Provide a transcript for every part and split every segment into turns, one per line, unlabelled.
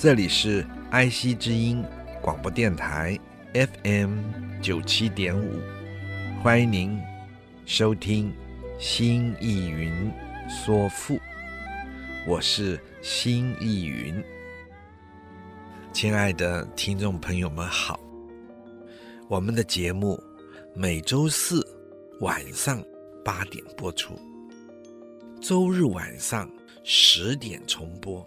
这里是爱惜之音广播电台 FM 九七点五，欢迎您收听《新意云说赋》，我是新艺云。亲爱的听众朋友们好，我们的节目每周四晚上八点播出，周日晚上十点重播。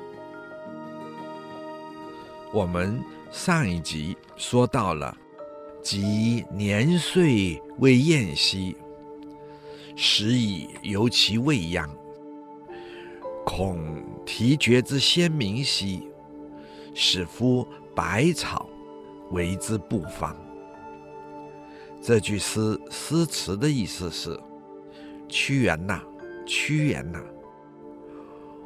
我们上一集说到了，及年岁未晏兮，时以犹其未央；恐啼绝之先民兮，使夫百草为之不芳。这句诗诗词的意思是：屈原呐，屈原呐，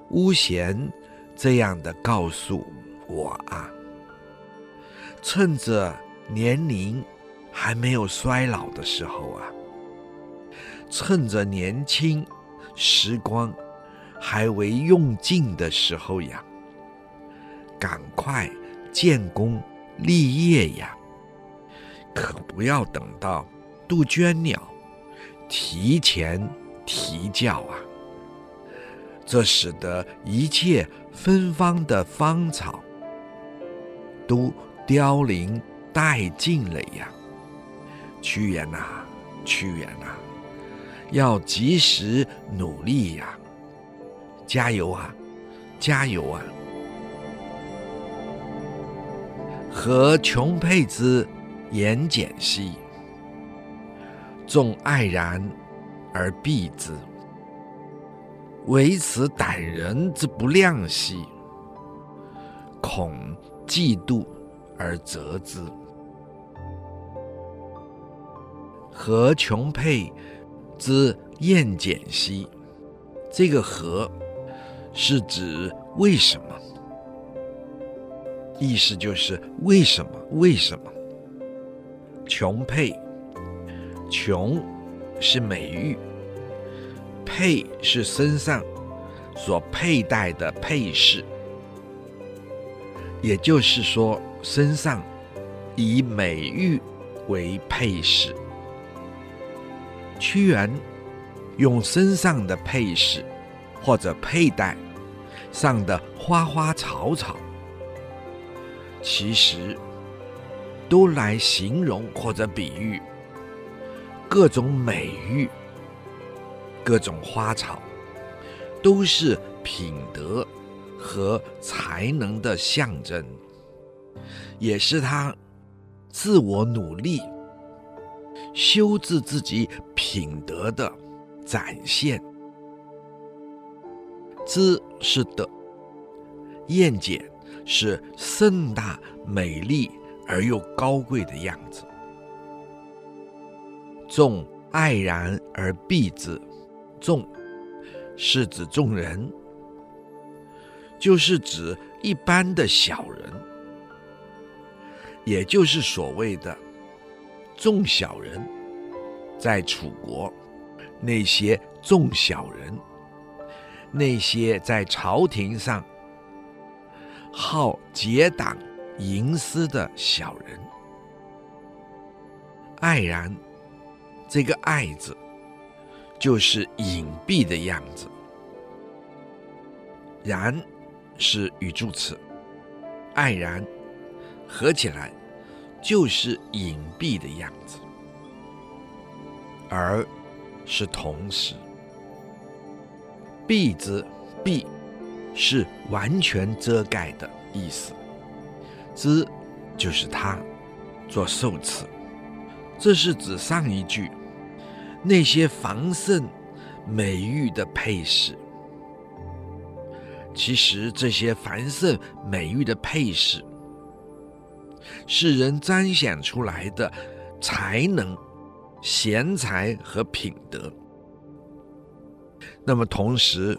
巫咸这样的告诉我啊。趁着年龄还没有衰老的时候啊，趁着年轻时光还未用尽的时候呀，赶快建功立业呀！可不要等到杜鹃鸟提前啼叫啊！这使得一切芬芳的芳草都。凋零殆尽了呀，屈原呐，屈原呐，要及时努力呀，加油啊，加油啊！何琼佩之言简兮，众爱然而避之；惟此胆人之不量兮，恐嫉妒。而责之。何琼佩之言简兮，这个“何”是指为什么？意思就是为什么？为什么？琼佩，琼是美玉，佩是身上所佩戴的配饰，也就是说。身上以美玉为配饰，屈原用身上的配饰或者佩戴上的花花草草，其实都来形容或者比喻各种美玉、各种花草，都是品德和才能的象征。也是他自我努力修治自己品德的展现。知是德，言简是盛大美丽而又高贵的样子。众爱然而避之，众是指众人，就是指一般的小人，也就是所谓的众小人，在楚国那些众小人，那些在朝廷上好结党营私的小人，爱然。这个“爱”字，就是隐蔽的样子。然是语助词，爱然合起来就是隐蔽的样子。而是同时，蔽之，蔽是完全遮盖的意思。之就是他，做受词。这是指上一句那些繁盛美玉的配饰。其实这些繁盛美玉的配饰，是人彰显出来的才能、贤才和品德。那么同时，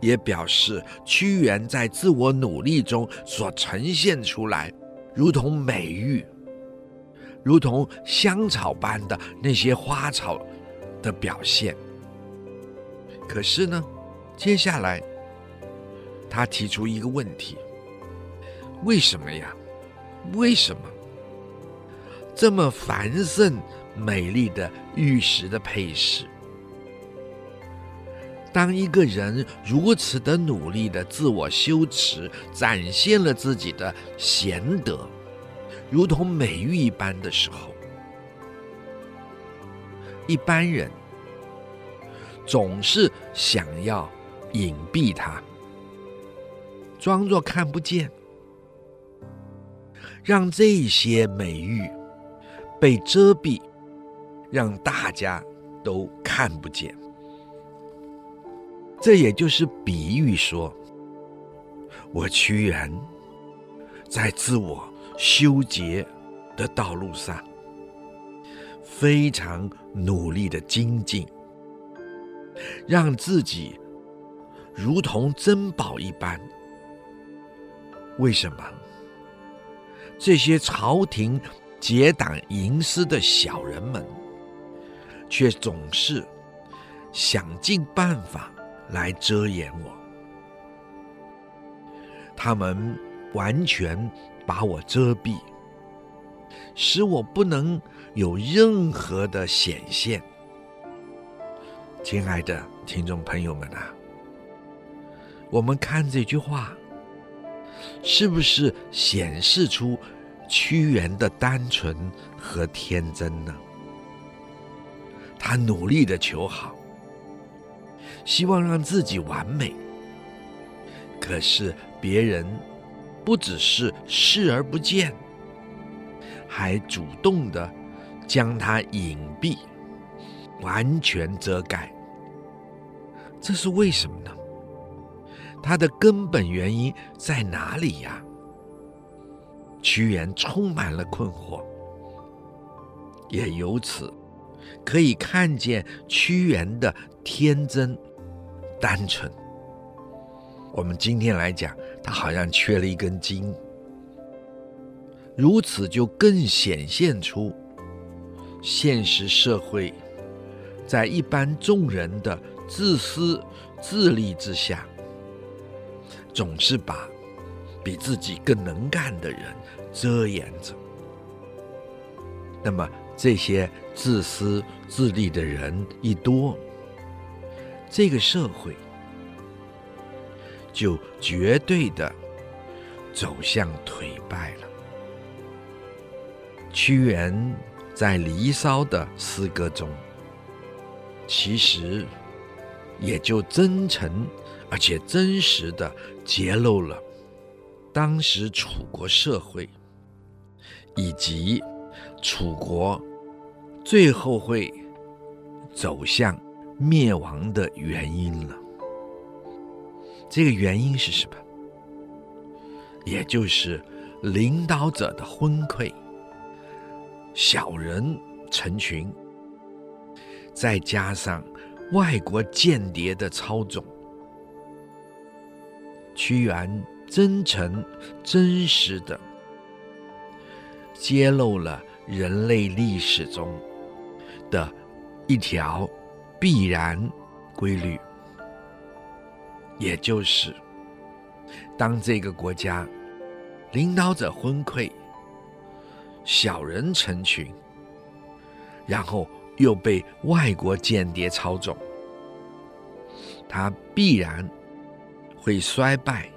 也表示屈原在自我努力中所呈现出来，如同美玉。如同香草般的那些花草的表现。可是呢，接下来他提出一个问题：为什么呀？为什么？这么繁盛美丽的玉石的配饰，当一个人如此的努力的自我修持，展现了自己的贤德，如同美玉一般的时候，一般人总是想要隐蔽它，装作看不见，让这些美玉被遮蔽，让大家都看不见。这也就是比喻说，我屈原在自我。修洁的道路上，非常努力的精进，让自己如同珍宝一般。为什么？这些朝廷结党营私的小人们，却总是想尽办法来遮掩我。他们完全。把我遮蔽，使我不能有任何的显现。亲爱的听众朋友们啊，我们看这句话，是不是显示出屈原的单纯和天真呢？他努力的求好，希望让自己完美，可是别人。不只是视而不见，还主动的将他隐蔽、完全遮盖。这是为什么呢？它的根本原因在哪里呀？屈原充满了困惑，也由此可以看见屈原的天真、单纯。我们今天来讲，他好像缺了一根筋，如此就更显现出现实社会在一般众人的自私自利之下，总是把比自己更能干的人遮掩着。那么这些自私自利的人一多，这个社会。就绝对的走向颓败了。屈原在《离骚》的诗歌中，其实也就真诚而且真实的揭露了当时楚国社会以及楚国最后会走向灭亡的原因了。这个原因是什么？也就是领导者的昏聩，小人成群，再加上外国间谍的操纵，屈原真诚、真实的揭露了人类历史中的一条必然规律，也就是当这个国家领导者昏聩，小人成群，然后又被外国间谍操纵，他必然会衰败，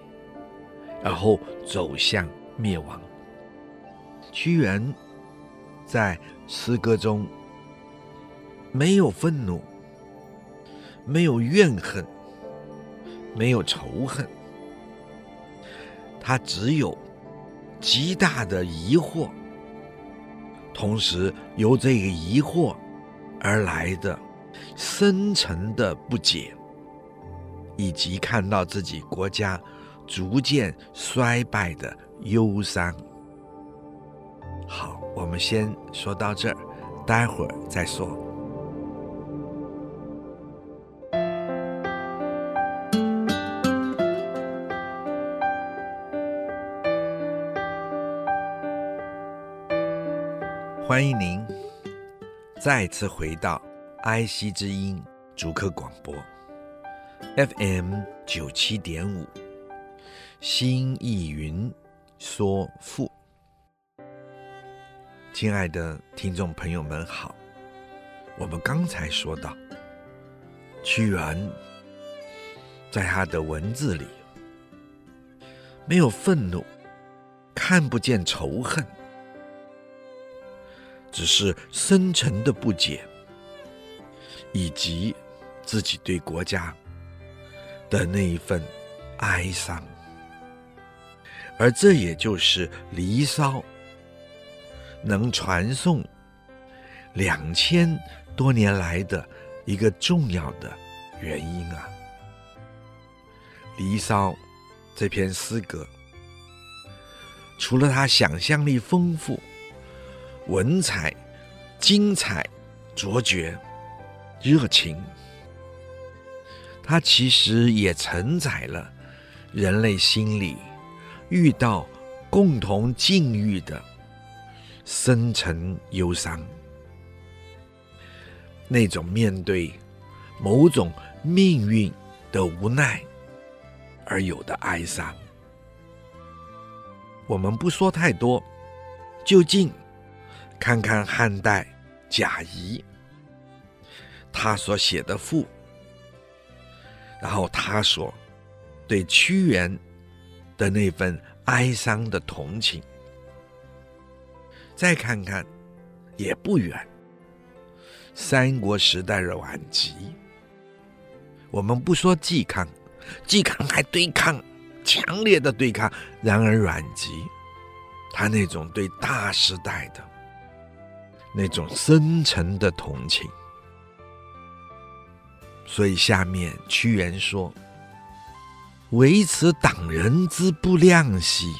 然后走向灭亡。屈原在诗歌中没有愤怒，没有怨恨，没有仇恨，他只有极大的疑惑。同时，由这个疑惑而来的深沉的不解，以及看到自己国家逐渐衰败的忧伤。好，我们先说到这儿，待会儿再说。欢迎您再次回到爱惜之音主客广播 FM 九七点五，新意云说赋。亲爱的听众朋友们好，我们刚才说到，屈原在他的文字里没有愤怒，看不见仇恨。只是深沉的不解，以及自己对国家的那一份哀伤，而这也就是《离骚》能传颂两千多年来的一个重要的原因啊，《离骚》这篇诗歌，除了它想象力丰富。文采精彩、卓绝、热情，它其实也承载了人类心里遇到共同境遇的深沉忧伤，那种面对某种命运的无奈而有的哀伤。我们不说太多，就近。看看汉代贾谊他所写的赋，然后他所对屈原的那份哀伤的同情，再看看也不远，三国时代的阮籍，我们不说嵇康，嵇康还对抗，强烈的对抗，然而阮籍他那种对大时代的。那种深沉的同情，所以下面屈原说：“唯此党人之不量兮。”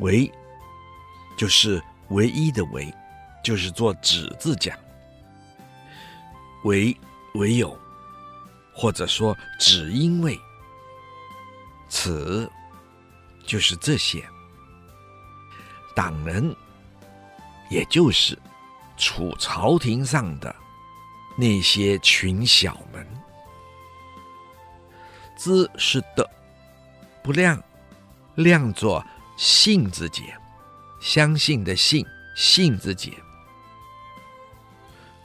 唯就是唯一的唯，就是做只字讲。唯唯有，或者说只因为此，就是这些党人。也就是处朝廷上的那些群小们，之是的，不量，量作信字节，相信的信，信字节。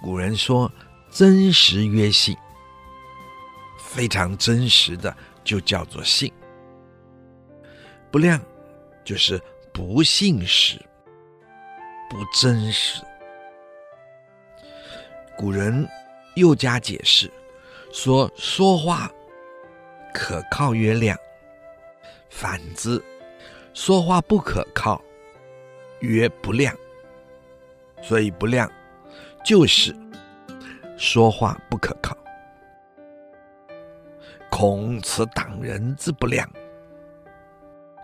古人说真实曰信，非常真实的就叫做信。不量就是不信实。不真实。古人又加解释，说说话可靠曰量，反之，说话不可靠曰不量。所以不量就是说话不可靠。恐此党人之不量，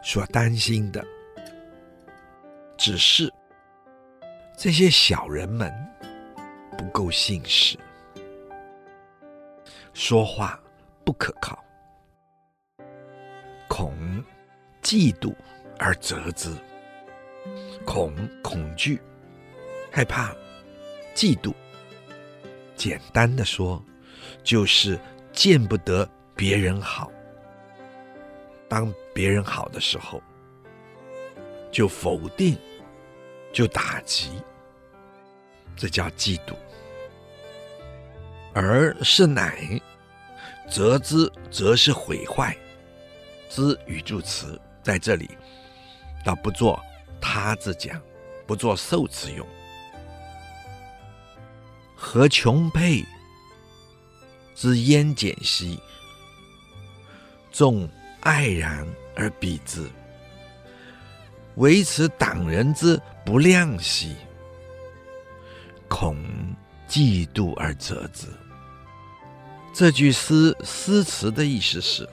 所担心的只是。这些小人们不够信实，说话不可靠，恐嫉妒而责之，恐恐惧、害怕、嫉妒。简单的说，就是见不得别人好。当别人好的时候，就否定，就打击，这叫嫉妒。而是乃，则之，则是毁坏。之语助词在这里，倒不做他之讲，不做受词用。何穷沛之焉俭兮？众爱然而鄙之，惟此党人之不量兮，恐嫉妒而责之。这句诗诗词的意思是：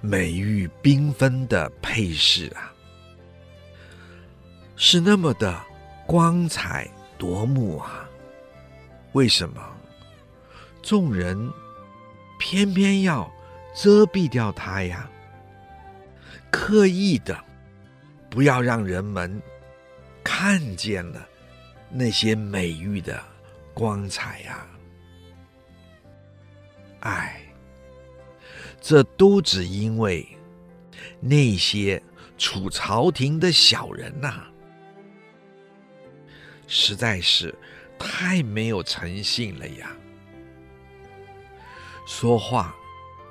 美玉缤纷的配饰啊，是那么的光彩夺目啊，为什么众人偏偏要遮蔽掉它呀？刻意的不要让人们看见了那些美玉的光彩呀！唉，这都只因为那些处朝廷的小人呐、实在是太没有诚信了呀！说话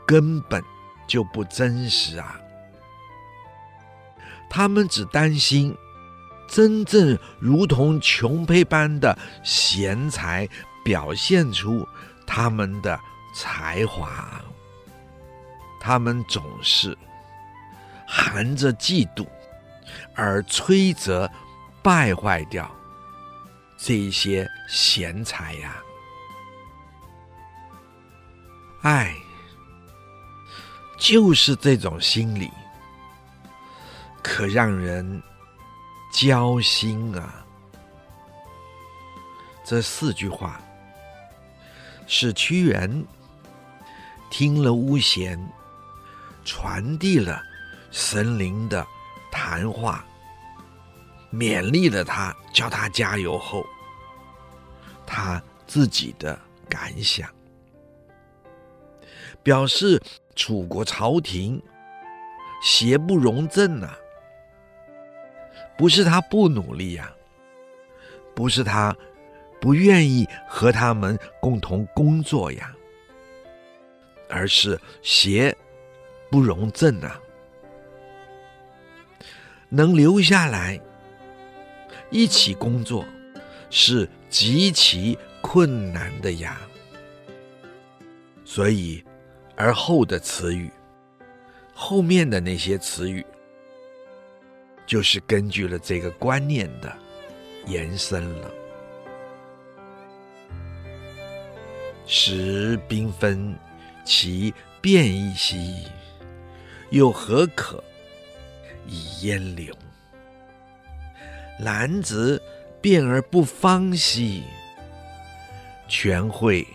根本就不真实啊！他们只担心真正如同琼佩般的贤才表现出他们的。才华，他们总是含着嫉妒而摧折败坏掉这一些贤才呀！爱，就是这种心理，可让人焦心啊！这四句话是屈原。听了巫贤传递了神灵的谈话，勉励了他，叫他加油后，他自己的感想，表示楚国朝廷邪不容正呐、啊，不是他不努力呀、不是他不愿意和他们共同工作呀。而是邪不容正啊，能留下来一起工作是极其困难的呀。所以，而后的词语，后面的那些词语，就是根据了这个观念的延伸了，时缤纷。其变易兮，又何可以淹留？兰子变而不芳兮，全会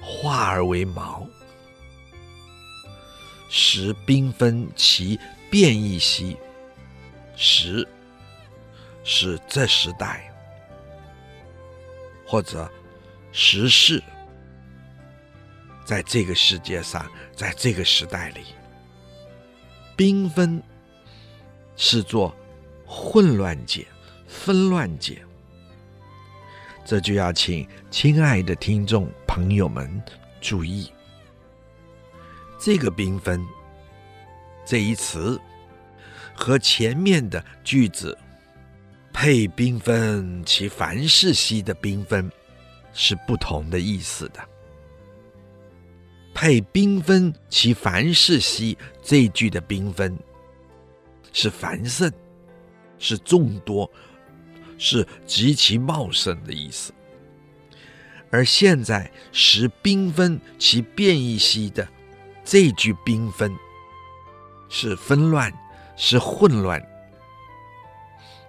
化而为毛。时缤纷其变易兮，时是这时代，或者时势。在这个世界上，在这个时代里，缤纷是做混乱解、纷乱解。这就要请亲爱的听众朋友们注意，这个缤纷这一词和前面的句子“配缤纷其凡事兮”的缤纷是不同的意思的。配缤纷其凡事兮，这一句的缤纷是繁盛，是众多，是极其茂盛的意思。而现在时缤纷其变异兮的这句缤纷是纷乱，是混乱，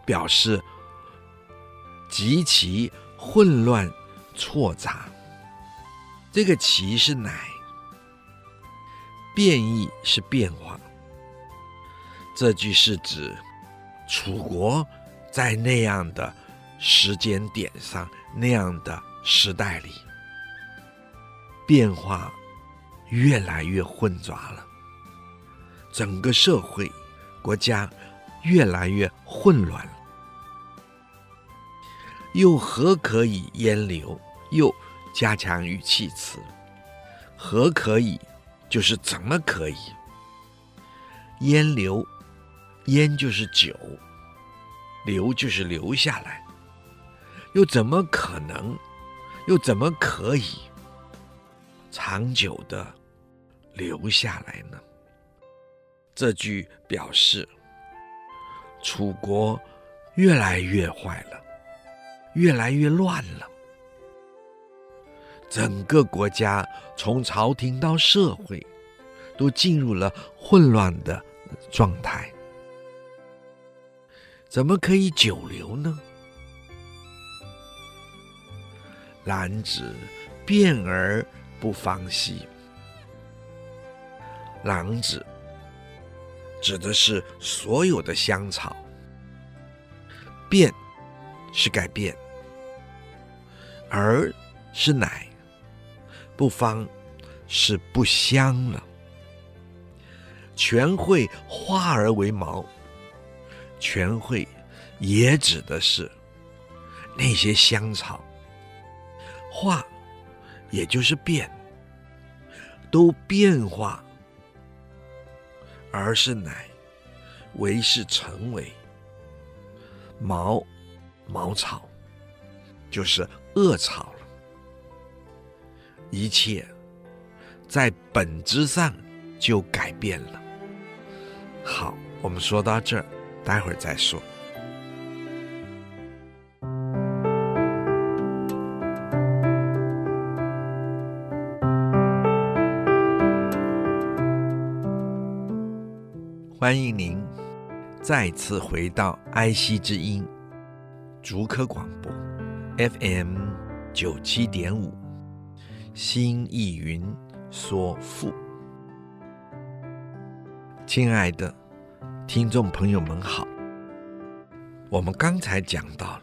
表示极其混乱错杂。这个其是乃，变异是变化。这句是指楚国在那样的时间点上，那样的时代里，变化越来越混杂了，整个社会、国家越来越混乱了。又何可以淹留？又加强语气词，何可以？就是怎么可以？烟留，烟就是酒，留就是留下来，又怎么可能？又怎么可以长久的留下来呢？这句表示楚国越来越坏了，越来越乱了。整个国家从朝廷到社会，都进入了混乱的状态。怎么可以久留呢？兰芷变而不芳兮。兰芷指的是所有的香草，变是改变，而是乃。不芳是不香了，全会化而为毛。全会也指的是那些香草，化也就是变，都变化，而是乃为是成为毛毛草，就是恶草。一切在本质上就改变了。好，我们说到这儿，待会儿再说。欢迎您再次回到爱惜之音竹科广播 FM 九七点五。心意云说赋，亲爱的听众朋友们好，我们刚才讲到了，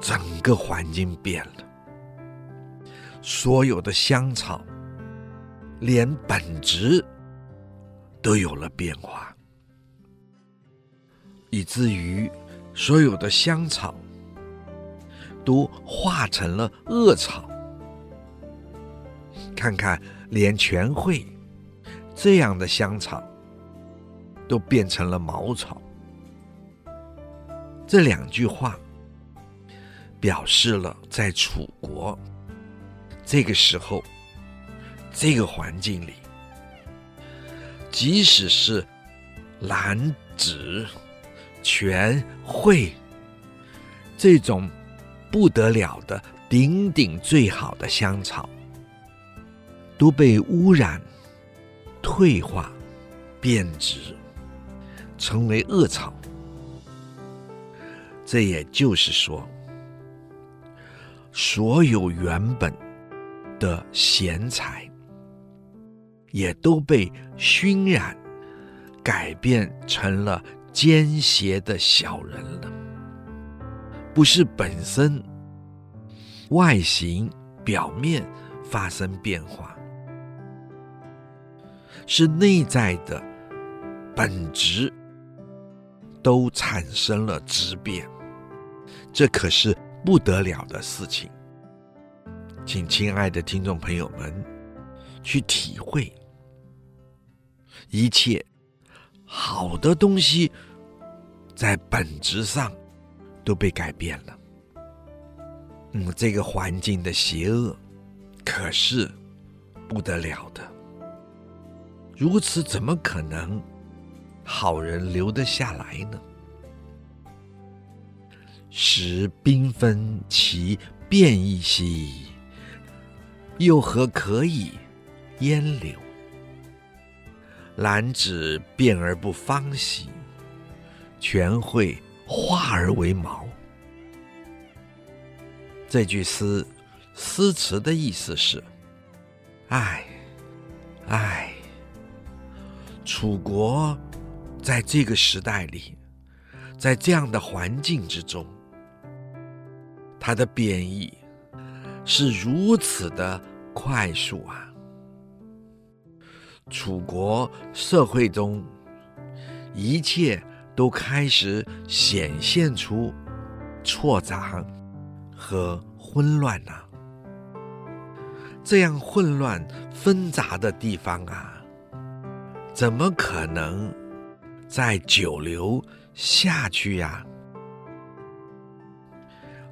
整个环境变了，所有的香草，连本质都有了变化，以至于所有的香草都化成了恶草。看看，连全会这样的香草都变成了茅草。这两句话表示了，在楚国这个时候、这个环境里，即使是兰芷、全会这种不得了的顶顶最好的香草。都被污染、退化、变质，成为恶草。这也就是说，所有原本的贤才，也都被熏染、改变成了奸邪的小人了。不是本身外形表面发生变化。是内在的本质都产生了质变，这可是不得了的事情。请亲爱的听众朋友们去体会，一切好的东西在本质上都被改变了。嗯，这个环境的邪恶可是不得了的。如此怎么可能好人留得下来呢？时缤纷其变异兮，又何可以淹留？兰芷变而不芳兮，全会化而为毛。这句诗诗词的意思是：唉，唉，楚国在这个时代里，在这样的环境之中，它的变异是如此的快速啊！楚国社会中，一切都开始显现出错杂和混乱呐、这样混乱纷杂的地方啊，怎么可能再久留下去呀、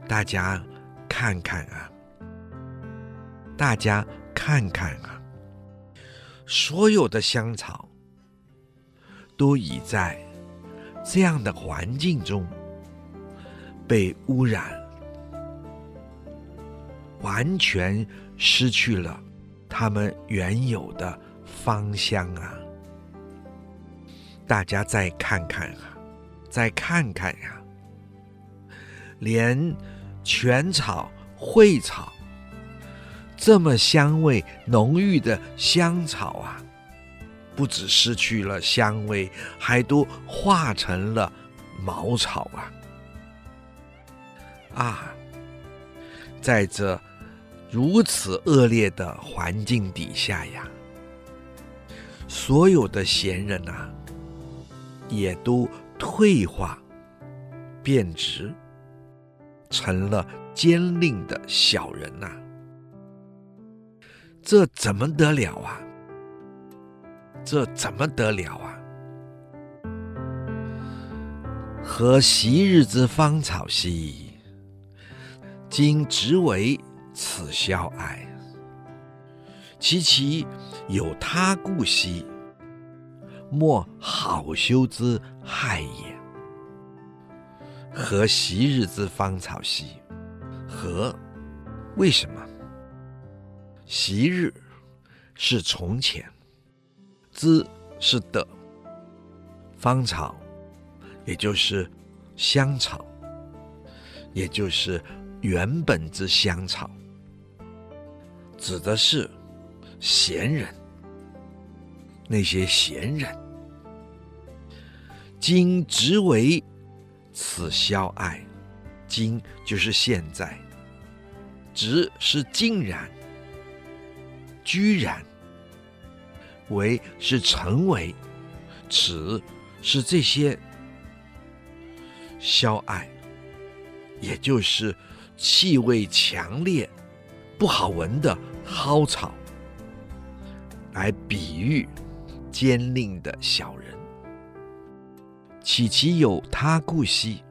大家看看啊，大家看看啊，所有的香草都已在这样的环境中被污染，完全失去了它们原有的芳香啊！大家再看看啊，再看看呀、连。全草、蕙草，这么香味浓郁的香草啊，不只失去了香味，还都化成了茅草啊！啊，在这如此恶劣的环境底下呀，所有的闲人啊，也都退化、变质。成了奸佞的小人呐、啊，这怎么得了啊？这怎么得了啊？何昔日之芳草兮，今直为此消艾。其其有他故兮，莫好修之害也。何昔日之芳草兮？何？为什么？昔日是从前，之是的芳草，也就是香草，也就是原本之香草，指的是贤人，那些贤人，今直为。此消艾，今就是现在，直是竟然，居然，为是成为，此是这些消艾，也就是气味强烈、不好闻的蒿草，来比喻奸佞的小人。岂其有他故兮？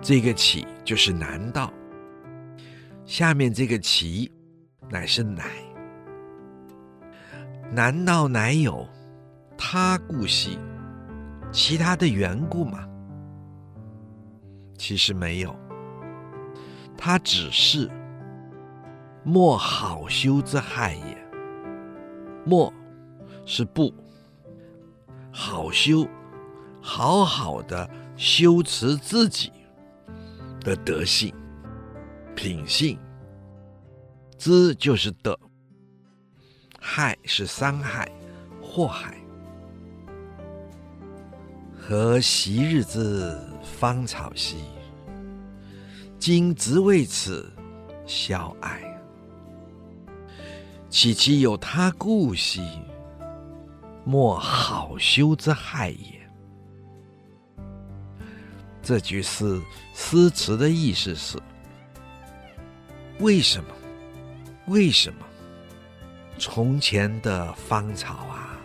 这个岂就是难道，下面这个其乃是乃，难道乃有他故兮？其他的缘故吗？其实没有，他只是莫好修之害也。莫是不好修。好好的修持自己的德性、品性，知就是德，害是伤害、祸害。何昔日之芳草兮，今直为此消艾。岂其有他故兮，莫好修之害也。这句诗诗词的意思是：为什么？为什么？从前的芳草啊，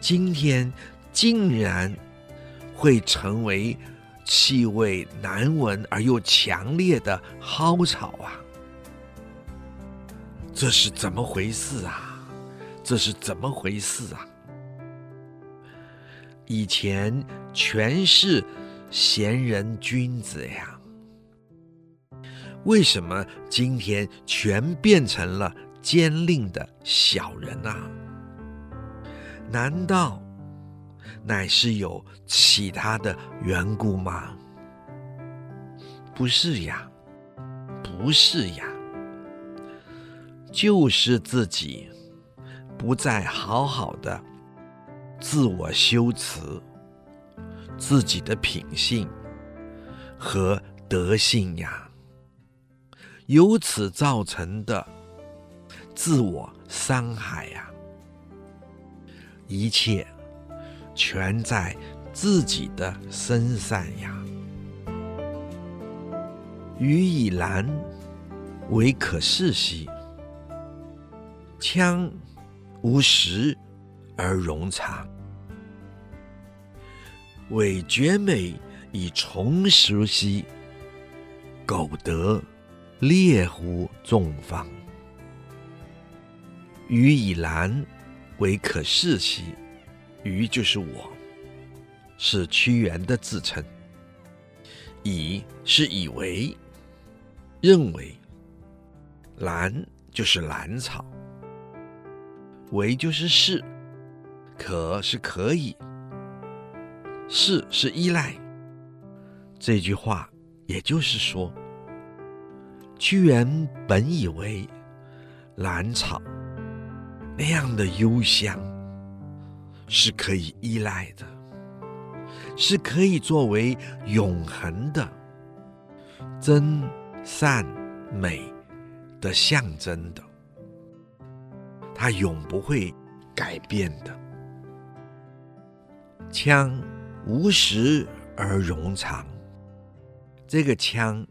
今天竟然会成为气味难闻而又强烈的蒿草啊？这是怎么回事啊？这是怎么回事啊？以前全是贤人君子呀，为什么今天全变成了奸佞的小人啊？难道乃是有其他的缘故吗？不是呀，不是呀，就是自己不再好好的自我修辞自己的品性和德性呀，由此造成的自我伤害呀，一切全在自己的身上呀。予以兰为可视兮，羌无实而容长；伪绝美以从俗兮，苟得猎乎众芳。予以兰为可视兮，予就是我，是屈原的自称。以是以为。认为，兰就是兰草，为就是是，可是可以，是是依赖。这句话也就是说，屈原本以为兰草那样的幽香是可以依赖的，是可以作为永恒的真。善美的象征的，它永不会改变的。羌无实而冗长，这个羌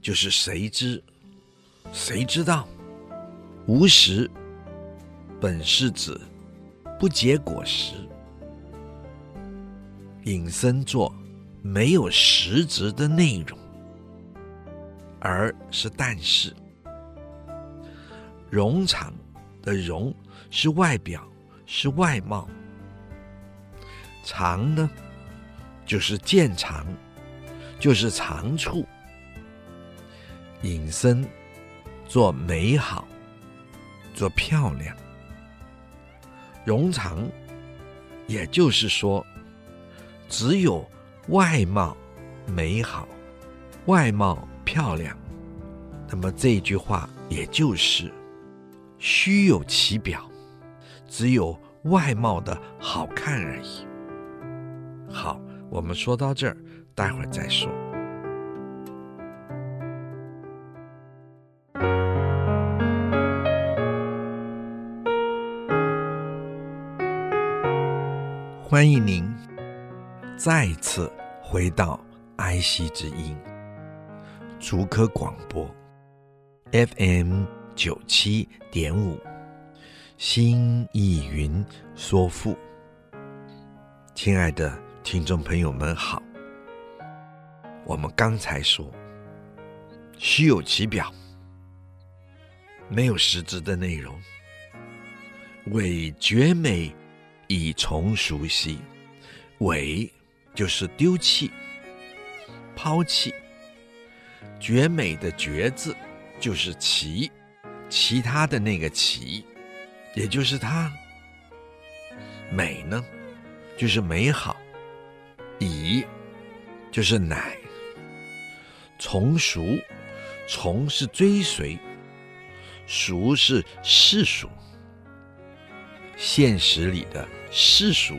就是谁知，谁知道？无实本是指不结果实，引申作没有实质的内容。而是但是，冗长的冗是外表，是外貌。长呢，就是见长，就是长处。隐身做美好，做漂亮。冗长，也就是说，只有外貌美好，外貌。漂亮，那么这句话也就是虚有其表，只有外貌的好看而已。好，我们说到这儿，待会儿再说。欢迎您再次回到爱惜之音。竹科广播，FM 九七点五，新意云说赋。亲爱的听众朋友们好，我们刚才说，虚有其表，没有实质的内容。伪绝美以从俗兮，伪就是丢弃、抛弃。绝美的绝字就是其，其他的那个其，也就是它。美呢，就是美好。以就是乃。从俗，从是追随，俗是世俗，现实里的世俗。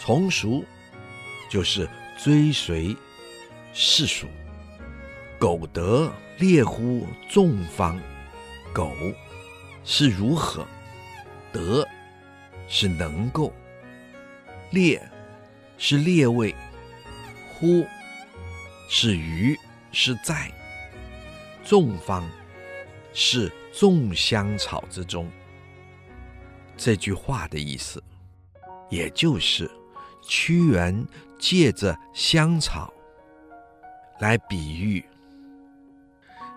从俗就是追随世俗。苟得猎乎众方，苟是如何，得是能够，猎是列位，乎是于是在，众芳是众香草之中。这句话的意思，也就是屈原借着香草来比喻。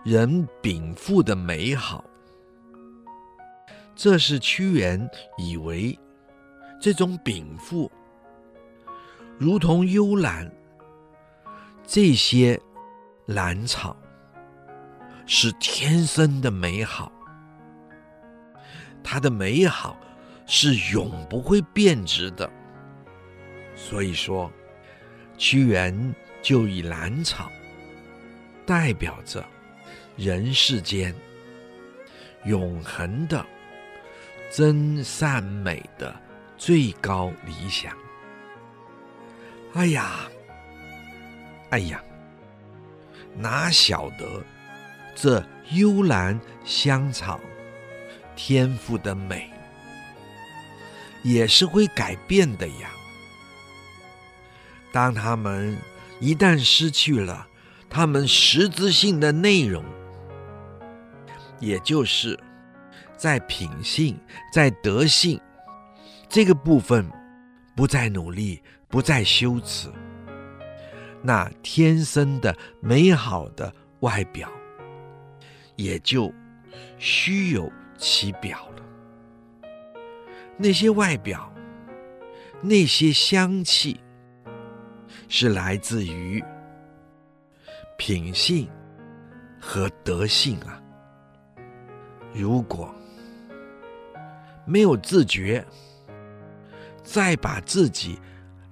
人禀赋的美好，这是屈原以为这种禀赋如同幽兰，这些兰草是天生的美好，它的美好是永不会变质的。所以说，屈原就以兰草代表着人世间永恒的真善美的最高理想。哎呀，哎呀，哪晓得这幽兰香草天赋的美，也是会改变的呀。当他们一旦失去了他们实质性的内容，也就是在品性、在德性这个部分不再努力。不再羞耻，那天生的美好的外表也就虚有其表了。那些外表，那些香气，是来自于品性和德性啊。如果没有自觉，再把自己。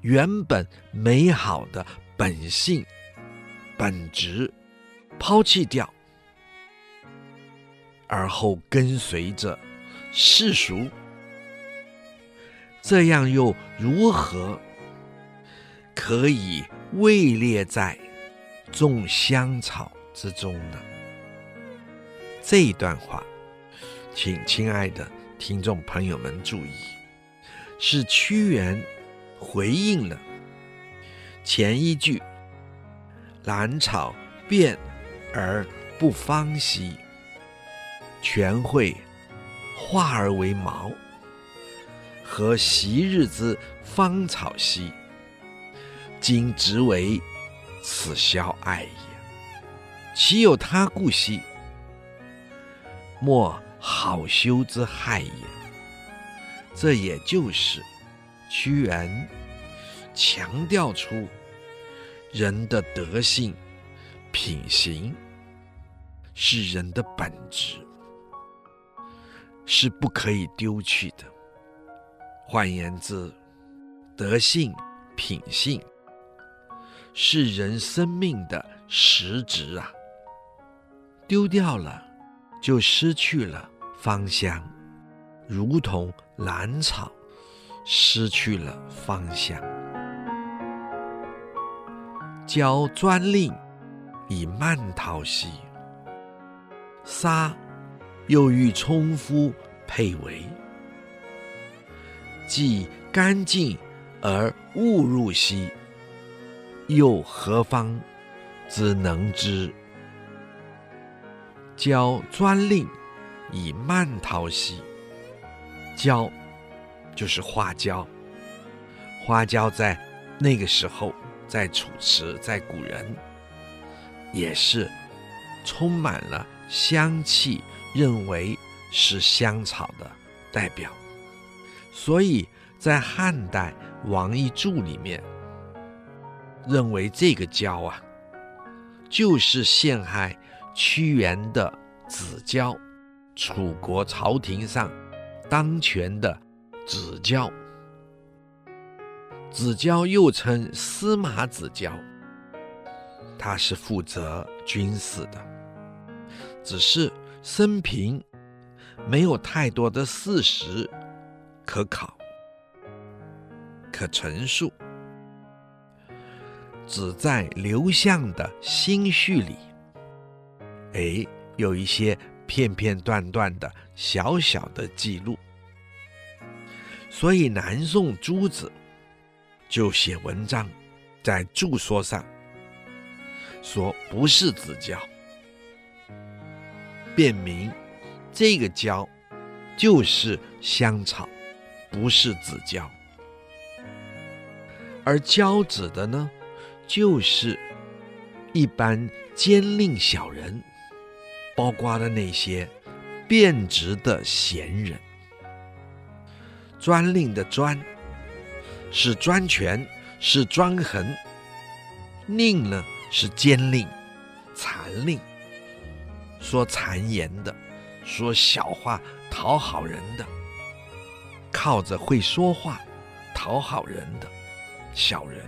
原本美好的本性、本质抛弃掉，而后跟随着世俗，这样又如何可以位列在众香草之中呢？这一段话，请亲爱的听众朋友们注意，是屈原。回应了前一句“兰草变而不芳兮，全会化而为毛。何昔日之芳草兮，今直为此消艾也。岂有他故兮，莫好修之害也。”这也就是。屈原强调出人的德性、品行是人的本质，是不可以丢弃的。换言之，德性、品性是人生命的实质啊，丢掉了就失去了芳香，如同兰草。失去了方向。教专令以蔓桃兮，纱又欲充敷佩围，既干净而误入兮，又何方之能知？教专令以蔓桃兮，教。就是花椒，花椒在那个时候，在楚辞，在古人，也是充满了香气，认为是香草的代表。所以在汉代《王逸注》里面，认为这个椒啊，就是陷害屈原的子椒，楚国朝廷上当权的。子娇，子交又称司马子交，他是负责军事的，只是生平没有太多的事实可考、可陈述，只在刘向的心绪里，哎，有一些片片段段的小小的记录。所以南宋朱子就写文章，在注说上说不是子娇，辨明这个娇就是香草，不是子娇。而娇指的呢，就是一般奸佞小人，包括了那些变质的闲人。专令的专是专权，是专横；令呢是奸令、残令，说谗言的，说小话讨好人的，靠着会说话讨好人的小人。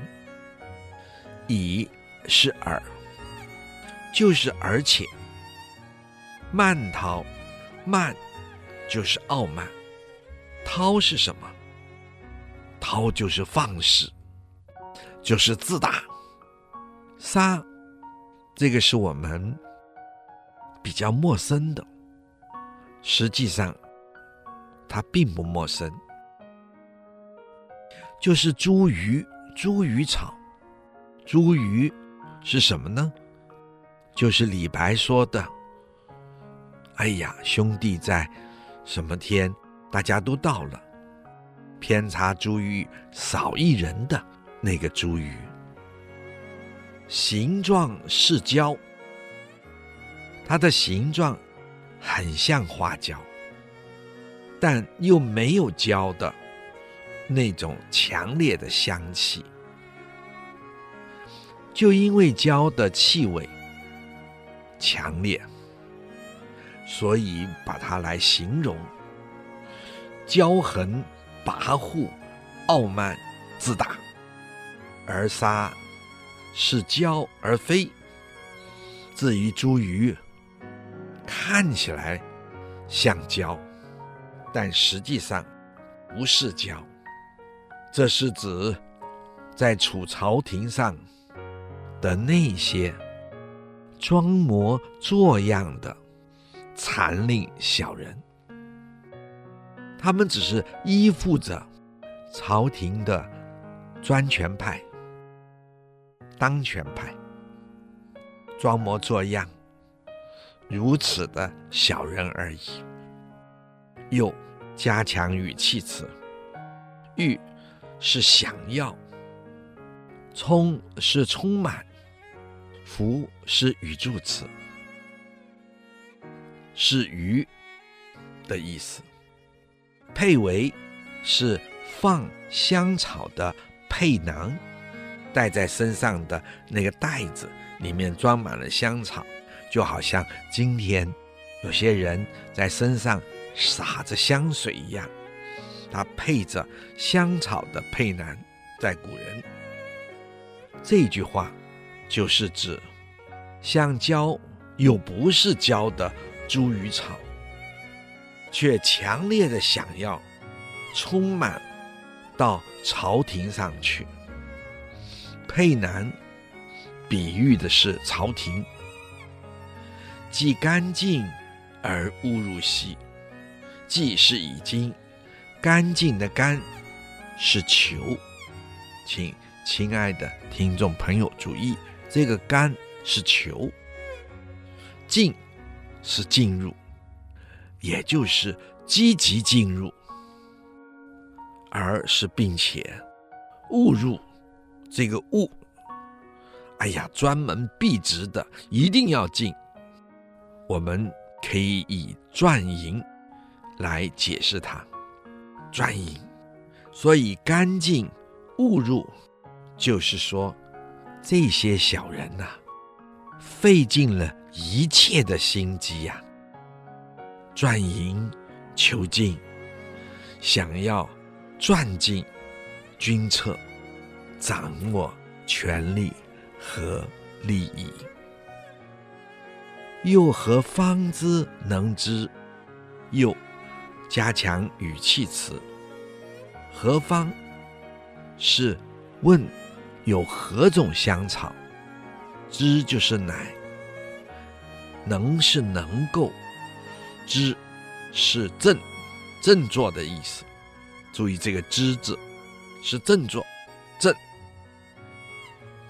以是耳，就是而且。慢滔，慢就是傲慢。涛是什么？涛就是放肆，就是自大。杀，这个是我们比较陌生的。实际上，它并不陌生，就是茱萸，茱萸草。茱萸是什么呢？就是李白说的。哎呀，兄弟在什么天，大家都到了，偏差茱萸少一人的那个茱萸，形状是椒，它的形状很像花椒，但又没有椒的那种强烈的香气，就因为椒的气味强烈。所以把它来形容，骄横、跋扈、傲慢、自大，而杀是骄而非。至于茱萸，看起来像椒，但实际上不是椒。这是指在楚朝廷上的那些装模作样的。残令小人，他们只是依附着朝廷的专权派、当权派，装模作样，如此的小人而已。又加强语气词，欲是想要，充是充满，福是语助词。是鱼的意思，佩为是放香草的佩囊，带在身上的那个袋子里面装满了香草，就好像今天有些人在身上洒着香水一样，它配着香草的佩囊，在古人这句话就是指像胶又不是胶的。茱萸草，却强烈的想要充满到朝廷上去。佩南比喻的是朝廷，既干净而误入兮，既是已经干净的干是求，请亲爱的听众朋友注意，这个干是求，进。是进入，也就是积极进入，而是并且误入这个误，哎呀，专门避直的，一定要进。我们可以以转营来解释它，转营，所以干净误入，就是说这些小人呐、费尽了。一切的心机呀、转营求进，想要转进军策，掌握权力和利益，又何方之能知？又加强语气词，何方是问有何种香草？知就是乃。能是能够，知是振，振作的意思。注意这个“知”字，是振作，振。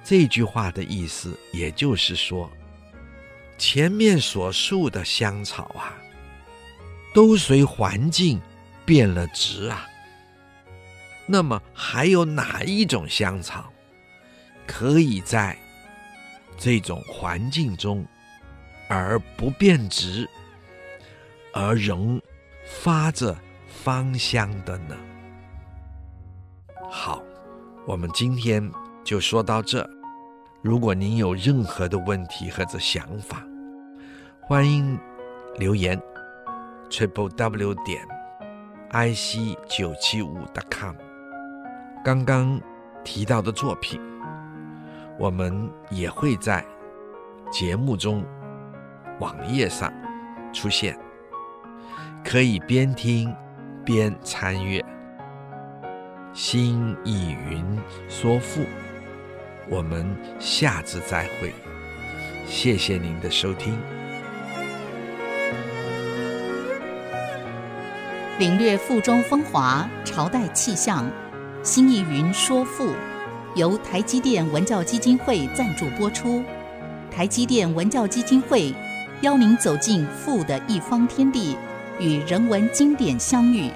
这句话的意思，也就是说，前面所述的香草啊，都随环境变了质啊。那么还有哪一种香草，可以在这种环境中？而不变质，而仍发着芳香的呢？好，我们今天就说到这。如果您有任何的问题或者想法，欢迎留言 triple w 点 i c 九七五 dot com。刚刚提到的作品，我们也会在。节目中网页上出现，可以边听边参阅。心意云说赋，我们下次再会。谢谢您的收听。
领略赋中风华，朝代气象。心意云说赋，由台积电文教基金会赞助播出。台积电文教基金会邀您走进赋的一方天地，与人文经典相遇。